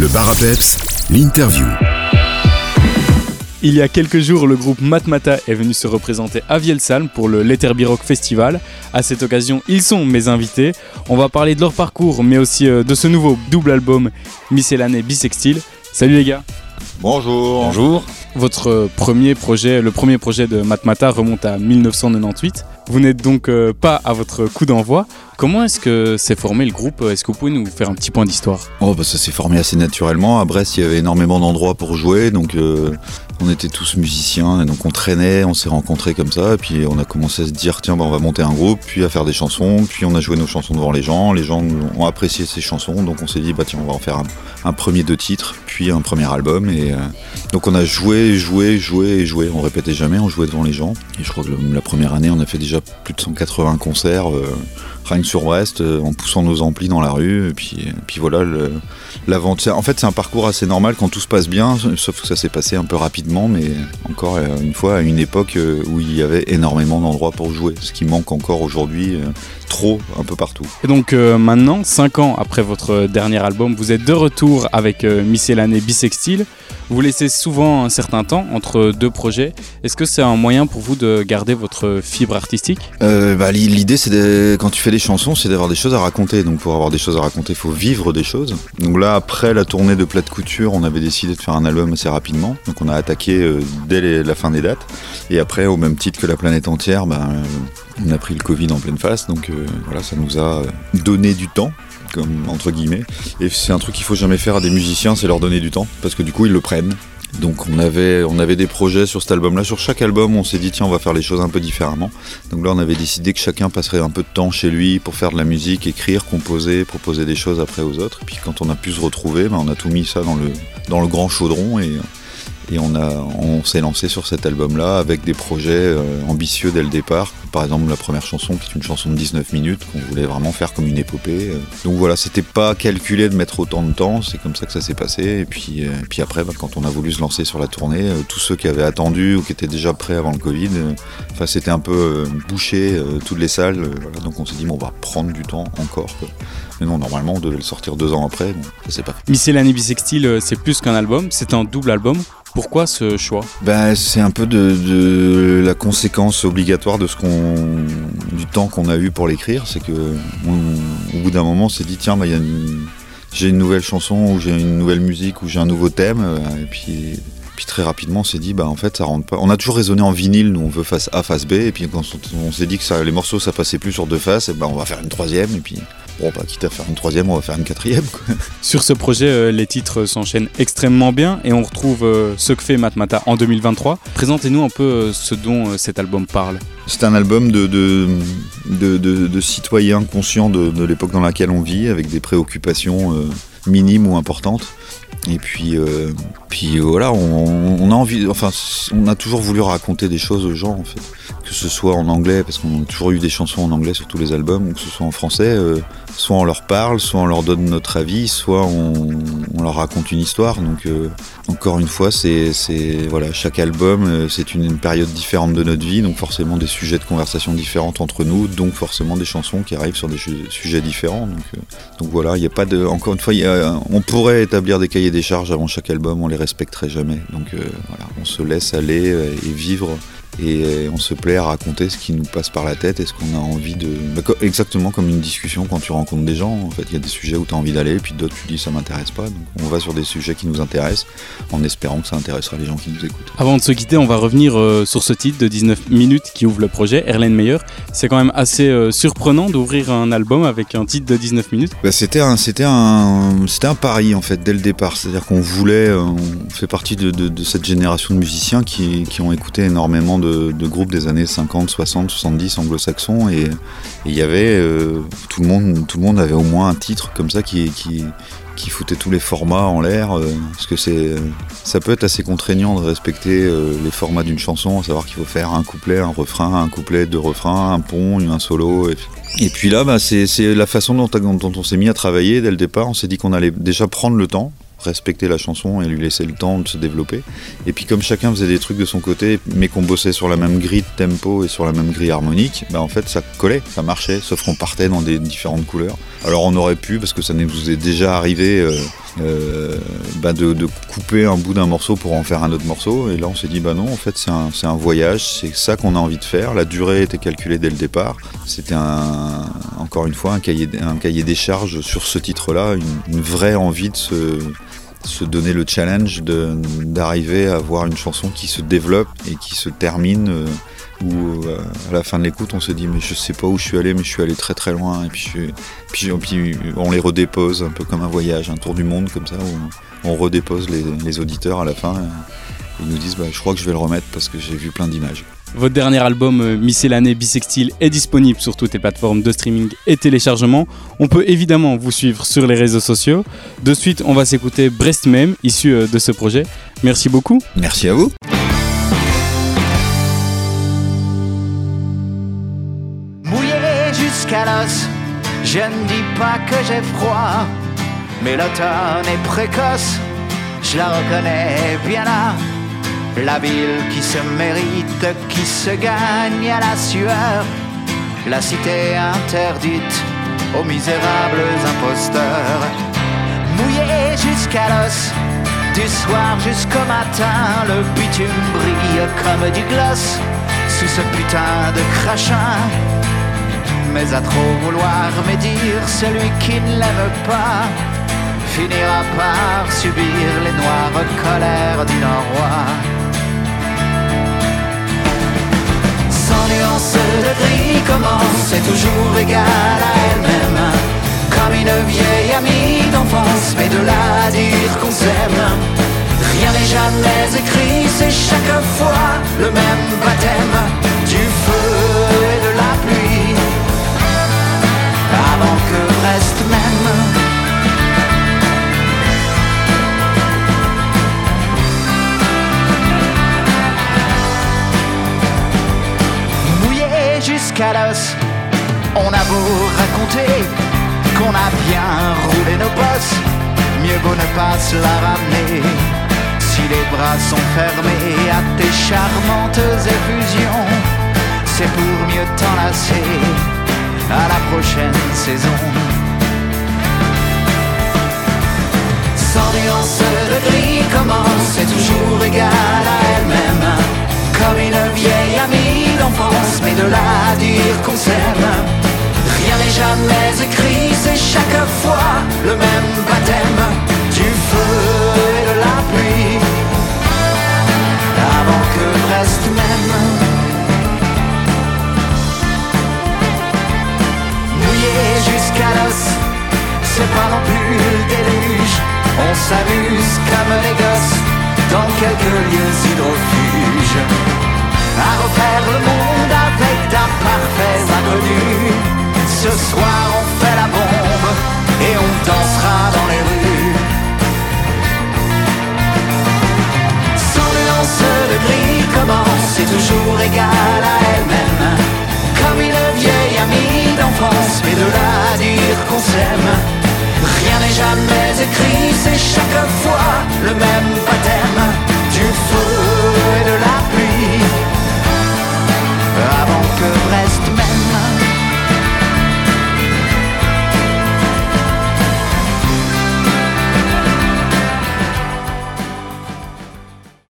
Le bar à peps, l'interview. Il y a quelques jours, le groupe Matmata est venu se représenter à Vielsalm pour le Letterby Rock Festival. À cette occasion, ils sont mes invités. On va parler de leur parcours, mais aussi euh, de ce nouveau double album Miscellané Bisextile. Salut les gars. Bonjour. Bonjour. Votre premier projet, le premier projet de Matmata remonte à 1998. Vous n'êtes donc euh, pas à votre coup d'envoi. Comment est-ce que s'est formé le groupe? Est-ce que vous pouvez nous faire un petit point d'histoire? Oh bah ça s'est formé assez naturellement. À Brest, il y avait énormément d'endroits pour jouer, donc euh, on était tous musiciens, et donc on traînait, on s'est rencontrés comme ça, et puis on a commencé à se dire tiens bah, on va monter un groupe, puis à faire des chansons, puis on a joué nos chansons devant les gens, les gens ont apprécié ces chansons, donc on s'est dit bah tiens on va en faire un, premier deux titres, puis un premier album, et euh, donc on a joué, joué, joué et joué, on répétait jamais, on jouait devant les gens, et je crois que la première année on a fait déjà plus de 180 concerts. Euh, que sur Brest, euh, en poussant nos amplis dans la rue. Et puis, voilà, l'aventure. En fait, c'est un parcours assez normal quand tout se passe bien, sauf que ça s'est passé un peu rapidement, mais encore euh, une fois, à une époque euh, où il y avait énormément d'endroits pour jouer, ce qui manque encore aujourd'hui trop un peu partout. Et donc maintenant, 5 ans après votre dernier album, vous êtes de retour avec Miscellané Bisextile. Vous laissez souvent un certain temps entre deux projets. Est-ce que c'est un moyen pour vous de garder votre fibre artistique? Bah, L'idée, c'est quand tu fais des chansons, c'est d'avoir des choses à raconter. Donc pour avoir des choses à raconter, il faut vivre des choses. Donc là, après la tournée de Plat de Couture, on avait décidé de faire un album assez rapidement. Donc on a attaqué euh, dès la fin des dates. Et après, au même titre que la planète entière, bah, on a pris le Covid en pleine face. Donc euh, voilà, ça nous a donné du temps comme entre guillemets. Et c'est un truc qu'il faut jamais faire à des musiciens, c'est leur donner du temps, parce que du coup ils le prennent. Donc on avait, on avait des projets sur cet album-là. Sur chaque album, on s'est dit tiens, on va faire les choses un peu différemment. Donc là, on avait décidé que chacun passerait un peu de temps chez lui pour faire de la musique, écrire, composer, proposer des choses après aux autres. Et puis quand on a pu se retrouver, ben, on a tout mis ça dans le, dans le grand chaudron et et on, on s'est lancé sur cet album-là avec des projets euh, ambitieux dès le départ. Par exemple, la première chanson, qui est une chanson de 19 minutes, qu'on voulait vraiment faire comme une épopée. Euh. Donc voilà, c'était pas calculé de mettre autant de temps, c'est comme ça que ça s'est passé. Et puis, euh, puis après, bah, quand on a voulu se lancer sur la tournée, tous ceux qui avaient attendu ou qui étaient déjà prêts avant le Covid, enfin c'était un peu bouché toutes les salles. donc on s'est dit, on va prendre du temps encore. Mais non, normalement, on devait le sortir deux ans après. Bon, ça s'est pas fait. Miscellany Bisextile, c'est plus qu'un album, c'est un double album. Pourquoi ce choix? Ben, C'est un peu de, la conséquence obligatoire du temps qu'on a eu pour l'écrire. C'est que au bout d'un moment, on s'est dit tiens, bah, j'ai une nouvelle chanson ou j'ai une nouvelle musique ou j'ai un nouveau thème. Et puis, très rapidement, on s'est dit bah en fait ça rentre pas. On a toujours raisonné en vinyle, nous on veut face A, face B. Et puis quand on, s'est dit que les morceaux ça passait plus sur deux faces, et ben on va faire une troisième. Et puis Bon, bah, quitte à faire une troisième, on va faire une quatrième. Sur ce projet, euh, les titres s'enchaînent extrêmement bien et on retrouve euh, ce que fait Matmata en 2023. Présentez-nous un peu euh, ce dont cet album parle. C'est un album de, de, citoyens conscients de, l'époque dans laquelle on vit, avec des préoccupations minimes ou importantes. Et puis, puis voilà, on, a envie, enfin, on a toujours voulu raconter des choses aux gens, en fait. Que ce soit en anglais, parce qu'on a toujours eu des chansons en anglais sur tous les albums, ou que ce soit en français soit on leur parle, soit on leur donne notre avis, soit on, leur raconte une histoire. Donc euh, encore une fois, c'est voilà, chaque album, euh, c'est une, période différente de notre vie, donc forcément des sujets de conversation différents entre nous, donc forcément des chansons qui arrivent sur des sujets différents. Donc, euh, donc voilà, il n'y a pas de, encore une fois, on pourrait établir des cahiers des charges avant chaque album, on les respecterait jamais. Donc voilà, on se laisse aller et vivre et on se plaît à raconter ce qui nous passe par la tête et ce qu'on a envie de. Bah, exactement comme une discussion quand tu rencontres des gens. En fait, il y a des sujets où tu as envie d'aller, puis d'autres tu dis ça m'intéresse pas. Donc on va sur des sujets qui nous intéressent en espérant que ça intéressera les gens qui nous écoutent. Avant de se quitter, on va revenir euh, sur ce titre de 19 minutes qui ouvre le projet, Erlen Meyer. C'est quand même assez euh, surprenant d'ouvrir un album avec un titre de 19 minutes. Bah, c'était un, c'était un, c'était un pari en fait dès le départ. C'est-à-dire qu'on voulait, euh, on fait partie de, de, cette génération de musiciens qui, qui ont écouté énormément de, groupes des années 50, 60, 70 anglo-saxons et il y avait euh, tout le monde tout le monde avait au moins un titre comme ça qui, qui, foutait tous les formats en l'air euh, parce que c'est ça peut être assez contraignant de respecter euh, les formats d'une chanson à savoir qu'il faut faire un couplet un refrain un couplet deux refrains un pont un solo et, puis là bah, c'est la façon dont on s'est mis à travailler dès le départ. On s'est dit qu'on allait déjà prendre le temps respecter la chanson et lui laisser le temps de se développer. Et puis comme chacun faisait des trucs de son côté, mais qu'on bossait sur la même grille de tempo et sur la même grille harmonique, bah en fait ça collait, ça marchait, sauf qu'on partait dans des différentes couleurs. Alors on aurait pu, parce que ça nous est déjà arrivé, euh, euh, bah de, couper un bout d'un morceau pour en faire un autre morceau. Et là, on s'est dit, bah non, en fait, c'est un, un, voyage, c'est ça qu'on a envie de faire. La durée était calculée dès le départ. C'était un, encore une fois un cahier, cahier des charges sur ce titre-là, une, vraie envie de se, se donner le challenge d'arriver à avoir une chanson qui se développe et qui se termine. Euh, où euh, à la fin de l'écoute on se dit mais je sais pas où je suis allé mais je suis allé très très loin et puis, on les redépose un peu comme un voyage, un tour du monde comme ça où on redépose les, auditeurs à la fin et ils nous disent bah, je crois que je vais le remettre parce que j'ai vu plein d'images. Votre dernier album euh, Miscellané Bisextile est disponible sur toutes les plateformes de streaming et téléchargement. On peut évidemment vous suivre sur les réseaux sociaux. De suite, on va s'écouter Brest même, issu euh, de ce projet. Merci beaucoup. Merci à vous. Je ne dis pas que j'ai froid, mais l'automne est précoce, je la reconnais bien là. La ville qui se mérite, qui se gagne à la sueur, la cité interdite aux misérables imposteurs. Mouillé jusqu'à l'os, du soir jusqu'au matin, le bitume brille comme du gloss sous ce putain de crachin mais à trop vouloir médire, celui qui ne l'aime pas finira par subir les noires colères du roi. De gris commence, c'est toujours égal à elle-même. Comme une vieille amie d'enfance, mais de là dire qu'on s'aime. Rien n'est jamais écrit, c'est chaque fois le même baptême on a beau raconter qu'on a bien roulé nos bosses, mieux vaut ne pas se la ramener. Si les bras sont fermés à tes charmantes effusions, c'est pour mieux t'enlacer à la prochaine saison. Sans nuance de gris commence, c'est toujours égal à elle-même. Comme une vieille amie d'enfance, mais de là à dire qu'on s'aime. Jamais écrit, c'est chaque fois le même baptême du feu et de la pluie. Avant que reste même. jusqu'à l'os, c'est pas non plus le déluge. On s'amuse comme les gosses dans quelques lieux hydrofuges. À refaire le monde avec d'imparfaits inconnus. Ce soir on fait la bombe et on dansera dans les rues. Sans nuance de gris commence, c'est toujours égal à elle-même comme une vieille amie d'enfance, mais de là à dire qu'on s'aime, rien n'est jamais écrit, c'est chaque fois le même.